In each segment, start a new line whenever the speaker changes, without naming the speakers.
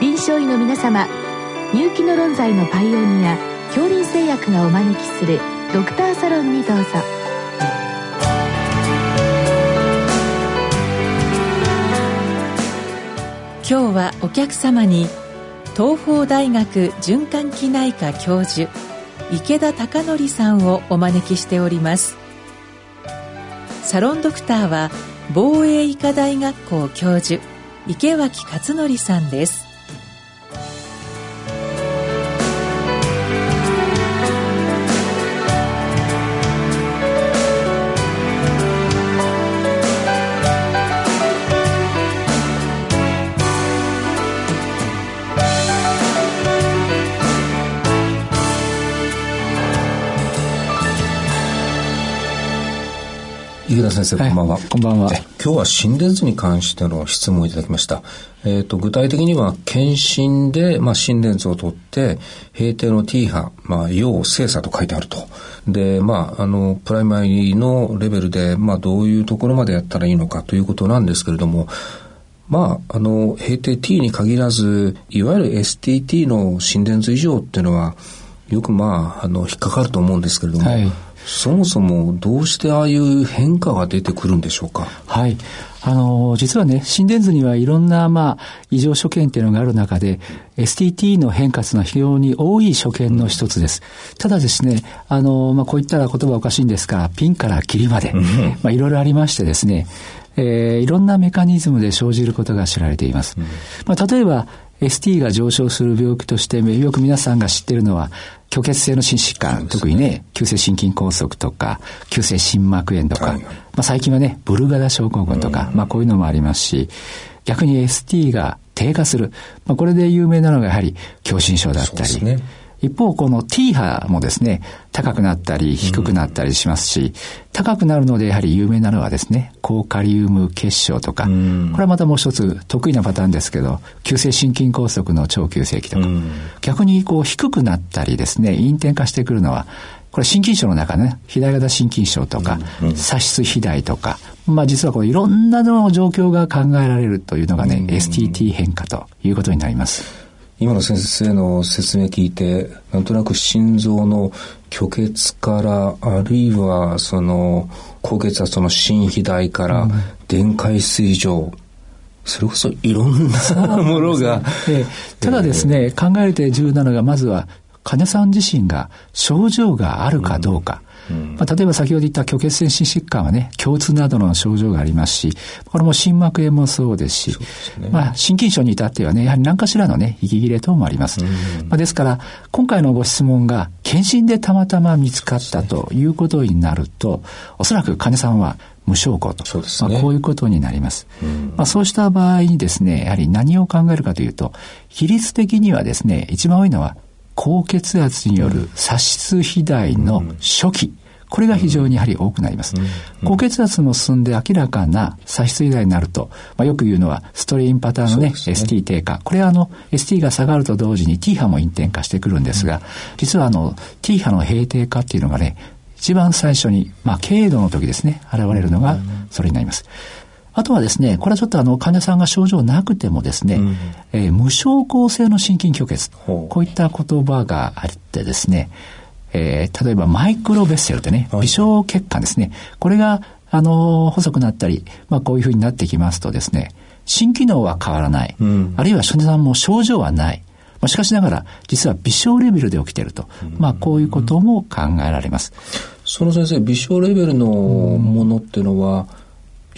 臨床医の皆様入気の論剤のパイオニア恐林製薬がお招きするドクターサロンにどうぞ。
今日はお客様に東邦大学循環器内科教授池田貴則さんをお招きしております。サロンドクターは防衛医科大学校教授池脇勝則さんです。
池田先生、こんばんは。
こんばんは。
今日は心電図に関しての質問をいただきました。えっ、ー、と、具体的には、検診で、まあ、心電図を取って、閉定の T 波、まあ、要精査と書いてあると。で、まあ、あの、プライマリーのレベルで、まあ、どういうところまでやったらいいのかということなんですけれども、まあ、あの、閉定 T に限らず、いわゆる STT の心電図異常っていうのは、よくまあ、あの、引っかかると思うんですけれども、はいそもそもどうしてああいう変化が出てくるんでしょうか？
はい。あの、実はね、心電図にはいろんな、まあ、異常所見っていうのがある中で、STT の変化というのは非常に多い所見の一つです。ただですね、あの、まあ、こういったら言葉おかしいんですが、ピンからキリまで、まあ、いろいろありましてですね、えー、いろんなメカニズムで生じることが知られています。まあ、例えば、ST が上昇する病気として、よく皆さんが知っているのは、虚血性の心疾患、ね、特にね、急性心筋梗塞とか、急性心膜炎とか、はい、まあ最近はね、ブルガダ症候群とか、まあこういうのもありますし、逆に ST が低下する。まあこれで有名なのがやはり狭心症だったり、ね、一方、この T 波もですね、高くなったり低くなったりしますし、うん、高くなるのでやはり有名なのはですね、高カリウム結晶とか、うん、これはまたもう一つ得意なパターンですけど、急性心筋梗塞の超急性期とか、うん、逆にこう低くなったりですね、陰転化してくるのは、これ心筋症の中ね、左型心筋症とか、左室肥大とか、まあ実はこういろんなの状況が考えられるというのがね、STT 変化ということになります。
今の先生の説明聞いて、なんとなく心臓の虚血から、あるいはその高血圧の心肥大から、電解水蒸、それこそいろんなものが、
ね、ただですね、考えて重要なのが、まずは、金さん自身が症状があるかどうか。まあ、例えば先ほど言った虚血性心疾患はね、共通などの症状がありますし、これも心膜炎もそうですし、すね、まあ、心筋症に至ってはね、やはり何かしらのね、息切れ等もあります。まあ、ですから、今回のご質問が、検診でたまたま見つかったということになると、おそらく金さんは無症候と。そうですね。まあ、こういうことになります。まあ、そうした場合にですね、やはり何を考えるかというと、比率的にはですね、一番多いのは高血圧による左室肥大の初期、これが非常にやはり多くなります。高血圧も進んで明らかな左室肥大になると、まあ、よく言うのはストレインパターンのね、ね。ST 低下。これはあの、ST が下がると同時に T 波も陰転化してくるんですが、実はあの、T 波の平定化っていうのがね、一番最初に、まあ、軽度の時ですね、現れるのがそれになります。あとはですね、これはちょっとあの、患者さんが症状なくてもですね、うん、えー、無症候性の心筋虚血、こういった言葉があってですね、えー、例えばマイクロベッセルってね、微小血管ですね、これが、あの、細くなったり、まあこういうふうになってきますとですね、心機能は変わらない、うん、あるいは患者さんも症状はない、まあ、しかしながら、実は微小レベルで起きていると、まあこういうことも考えられます。
その先生、微小レベルのものっていうのは、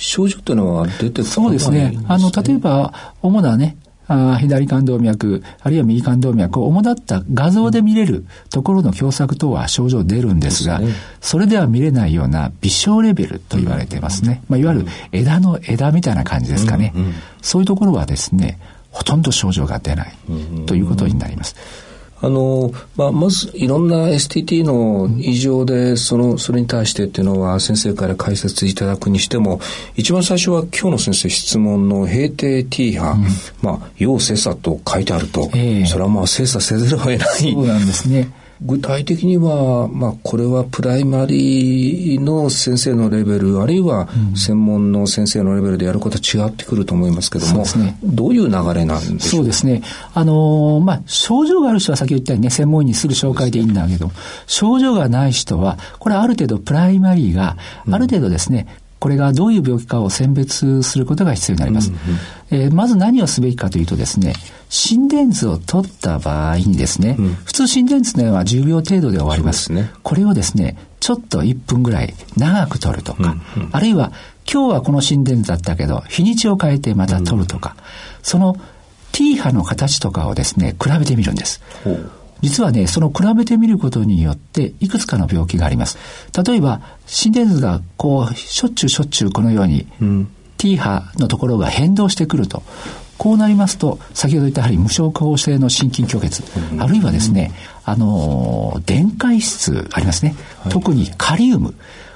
症状っていうのは出て
そうですね。あの、例えば、主なね、あ左冠動脈、あるいは右冠動脈を主だった画像で見れるところの狭窄等は症状出るんですが、ね、それでは見れないような微小レベルと言われてますね。まあ、いわゆる枝の枝みたいな感じですかね。そういうところはですね、ほとんど症状が出ないということになります。
あの、まあ、まずいろんな STT の異常で、その、それに対してっていうのは先生から解説いただくにしても、一番最初は今日の先生質問の閉定 T 波、うん、まあ、要精査と書いてあると、えー、それはまあ精査せざるを得ない。
そうなんですね。
具体的には、まあ、これはプライマリーの先生のレベル、あるいは専門の先生のレベルでやることは違ってくると思いますけども、ね、どういう流れなんでし
そうですね。あのー、まあ、症状がある人は先ほど言ったようにね、専門医にする紹介でいいんだけど、症状がない人は、これある程度プライマリーが、ある程度ですね、うんこれがどういう病気かを選別することが必要になります。うんうん、えー、まず何をすべきかというとですね、心電図を取った場合にですね、うん、普通心電図のは10秒程度で終わります。ね、これをですね、ちょっと1分ぐらい長く取るとか、うんうん、あるいは今日はこの心電図だったけど、日にちを変えてまた取るとか、うん、その T 波の形とかをですね、比べてみるんです。実はね、その比べてみることによって、いくつかの病気があります。例えば、心電図がこう、しょっちゅうしょっちゅうこのように、うん、T 波のところが変動してくると。こうなりますと、先ほど言ったやはり無症候性の心筋虚血、うん、あるいはですね、あの、電解質ありますね。はい、特にカリウム。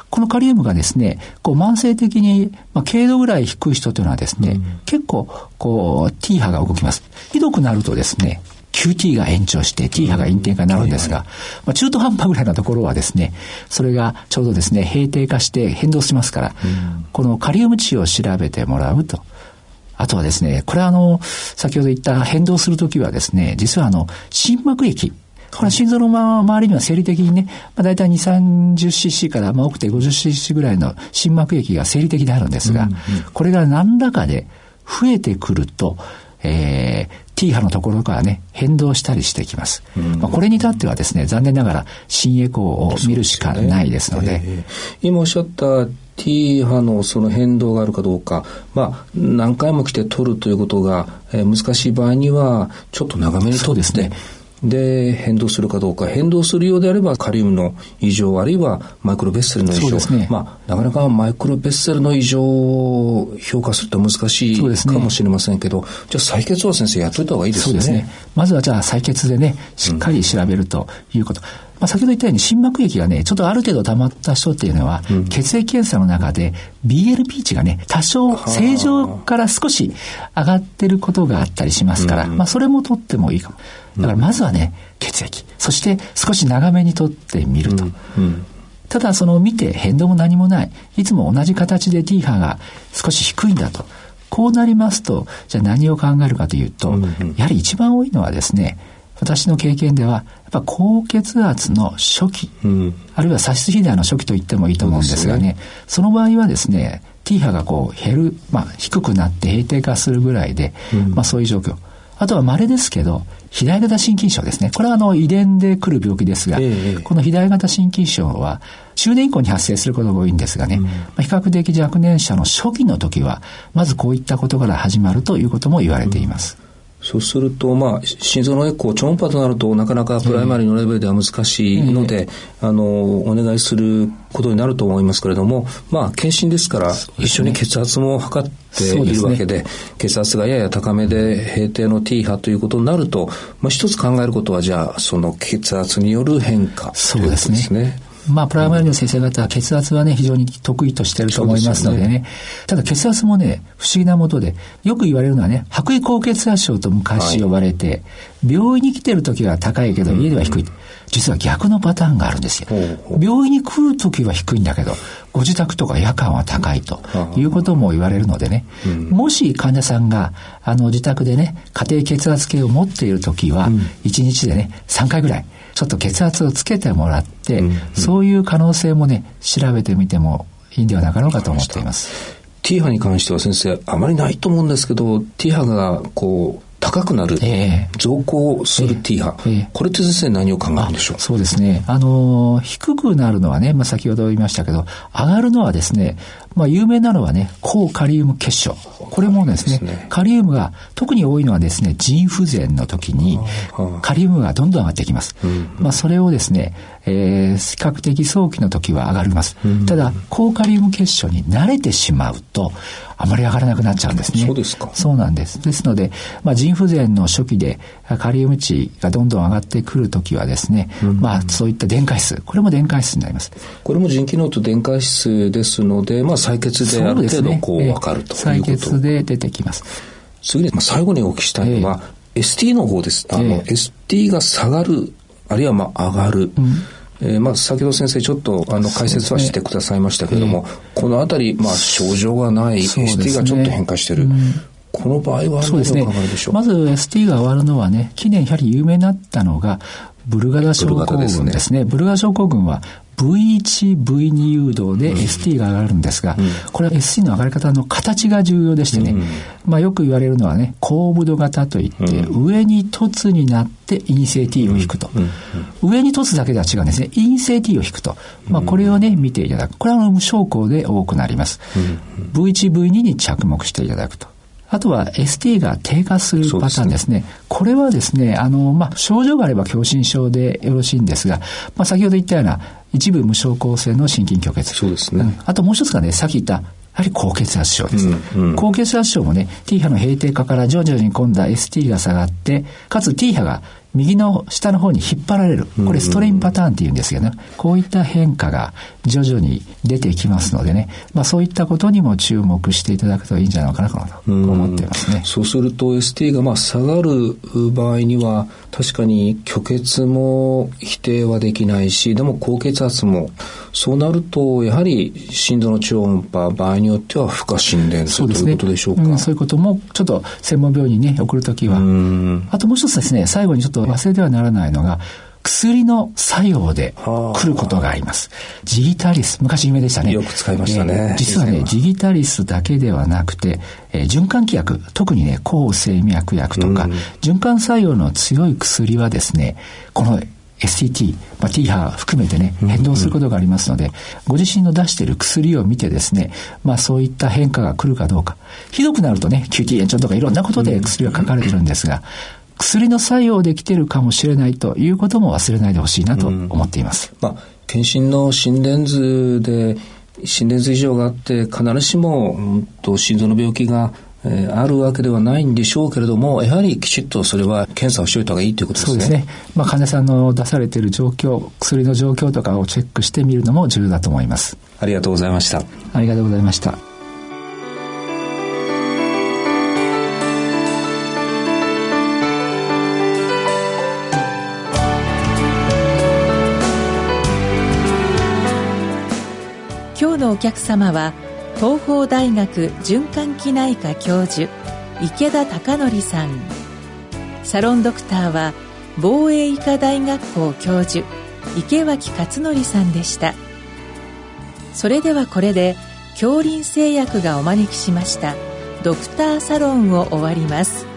このカリウムがですね、こう慢性的に、まあ、軽度ぐらい低い人というのはですね、うん、結構、こう、T 波が動きます。ひどくなるとですね、QT が延長して T 波が陰転化になるんですが、まあ、中途半端ぐらいのところはですね、それがちょうどですね、平定化して変動しますから、このカリウム値を調べてもらうと。あとはですね、これはあの、先ほど言った変動するときはですね、実はあの、心膜液、これは心臓の周りには生理的にね、まあ、大体2、30cc から、まあ、多くて 50cc ぐらいの心膜液が生理的であるんですが、これが何らかで増えてくると、えー、T 波のところからね、変動したりしてきます。まあ、これに至ってはですね、残念ながら心エコーを見るしかないですので。でねえ
ー、今おっしゃった T 波のその変動があるかどうか、まあ、何回も来て取るということが、えー、難しい場合には、ちょっと長めに取って、ね、で、変動するかどうか。変動するようであれば、カリウムの異常、あるいはマイクロベッセルの異常。ね、まあ、なかなかマイクロベッセルの異常を評価すると難しいかもしれませんけど、ね、じゃあ採血は先生やっといた方がいいですね。そうですね。
まずはじゃあ採血でね、しっかり調べるということ。うんまあ、先ほど言ったように心膜液がね、ちょっとある程度溜まった人っていうのは、うん、血液検査の中で BLP 値がね、多少正常から少し上がってることがあったりしますから、まあそれも取ってもいいかも。だからまずはね、血液。そして少し長めに取ってみると。ただその見て変動も何もない。いつも同じ形で T 波が少し低いんだと。こうなりますと、じゃあ何を考えるかというと、やはり一番多いのはですね、私の経験では、やっぱ高血圧の初期、うん、あるいは左室肥大の初期と言ってもいいと思うんですがね、そ、ね、の場合はですね、T 波がこう減る、まあ低くなって平定化するぐらいで、うん、まあそういう状況。あとは稀ですけど、肥大型心筋症ですね。これはあの遺伝で来る病気ですが、えー、この肥大型心筋症は中年以降に発生することが多いんですがね、うん、まあ、比較的若年者の初期の時は、まずこういったことから始まるということも言われています。
うんそうすると、まあ、心臓のエコー、超音波となると、なかなかプライマリーのレベルでは難しいので、えー、あの、お願いすることになると思いますけれども、まあ、検診ですから、一緒に血圧も測っているわけで、でね、血圧がやや高めで、平定の T 波ということになると、まあ、一つ考えることは、じゃあ、その血圧による変化というですね。
まあ、プライマリの先生方は血圧はね、非常に得意としてると思いますのでね。でねただ血圧もね、不思議なもとで、よく言われるのはね、白衣高血圧症と昔呼ばれて、はい、病院に来てる時は高いけど、家では低い。実は逆のパターンがあるんですよ。病院に来る時は低いんだけど、ご自宅とか夜間は高いということも言われるのでね、もし患者さんがあの自宅でね、家庭血圧計を持っている時は、1日でね、3回ぐらい、ちょっと血圧をつけてもらって、そういう可能性もね、調べてみてもいいんではなかろうかと思っています。
T 波に関しては先生、あまりないと思うんですけど、T 波がこう、高くなる、えー、増高する T 波、えー、これって先生何を考えるんでしょう？
そうですね。あのー、低くなるのはね、まあ、先ほど言いましたけど、上がるのはですね、まあ、有名なのはね、高カリウム結晶。これもですね、カリウムが、特に多いのはですね、腎不全の時に、カリウムがどんどん上がってきます。まあ、それをですね、えー、比較的早期の時は上がります。ただ、高カリウム結晶に慣れてしまうと、あまり上がらなくなっちゃうんですね。
そうですか。
そうなんです。ですので、まあ、腎不全の初期でカリウム値がどんどん上がってくるときはですね、まあ、そういった電解質、これも電解質になります。
これも腎機能と電解質ですので、まあ、採血である程度こう分かるということ、
ね、採血で出てきます。
次に、まあ、最後にお聞きしたいのは、えー、ST の方です。あの、えー、ST が下がるあるいはまあ上がる。うん。えー、まあ、先ほど先生ちょっとあの解説はしてくださいましたけれども、ねえ。ー、このあたり、まあ、症状がない、ST がちょっと変化してる。うん、この場合は
そうですね。まず ST が終わるのはね、近年やはり有名になったのが、ブルガダ症候群ですね。ブルガダ症候群は V1、V2 誘導で ST が上がるんですが、うん、これは ST の上がり方の形が重要でしてね、うん、まあよく言われるのはね、後部度型といって、うん、上に凸になって陰性 T を引くと。上に凸だけでは違うんですね。陰性 T を引くと。まあこれをね、見ていただく。これは無症候で多くなります。V1、V2 に着目していただくと。あとは ST が低下するパターンですね。すねこれはですね、あの、まあ、症状があれば狭心症でよろしいんですが、まあ、先ほど言ったような一部無症候性の心筋虚血。
そうですね。うん、
あともう一つがね、さっき言ったやはり高血圧症です。うんうん、高血圧症もね、T 波の閉定化から徐々に今度は ST が下がって、かつ T 波が右の下の方に引っ張られる。これストレインパターンって言うんですけどね。こういった変化が徐々に出てきますのでね。まあそういったことにも注目していただくといいんじゃないかなと思っていますね。
そうすると ST がまあ下がる場合には確かに虚血も否定はできないし、でも高血圧もそうなるとやはり心臓の超音波場合によっては負荷心電図ということでしょうか。
うん、そういうこともちょっと専門病院にね送るときは。あともう一つですね、最後にちょっと忘れてはならないのが、薬の作用で来ることがあります。ジギタリス、昔有名でしたね。
よく使いましたね。
えー、実はね、ジギタリスだけではなくて、えー、循環器薬、特にね、抗生脈薬とか、うん、循環作用の強い薬はですね、この STT、まあ、T 波含めてね、変動することがありますので、ご自身の出している薬を見てですね、まあそういった変化が来るかどうか。ひどくなるとね、QT 延長とかいろんなことで薬が書かれてるんですが、薬の作用できてるかもしれないということも忘れないでほしいなと思っています。
まあ、検診の心電図で心電図異常があって必ずしも、うんと、心臓の病気がえー、あるわけではないんでしょうけれども、やはりきちっとそれは検査をしておいた方がいいということですね。そうですね。
まあ、患者さんの出されている状況、薬の状況とかをチェックしてみるのも重要だと思います。
ありがとうございました。
ありがとうございました。
客様は東邦大学循環器内科教授池田貴則さん。サロンドクターは防衛医科大学校教授池脇勝則さんでした。それではこれで恐林製薬がお招きしましたドクターサロンを終わります。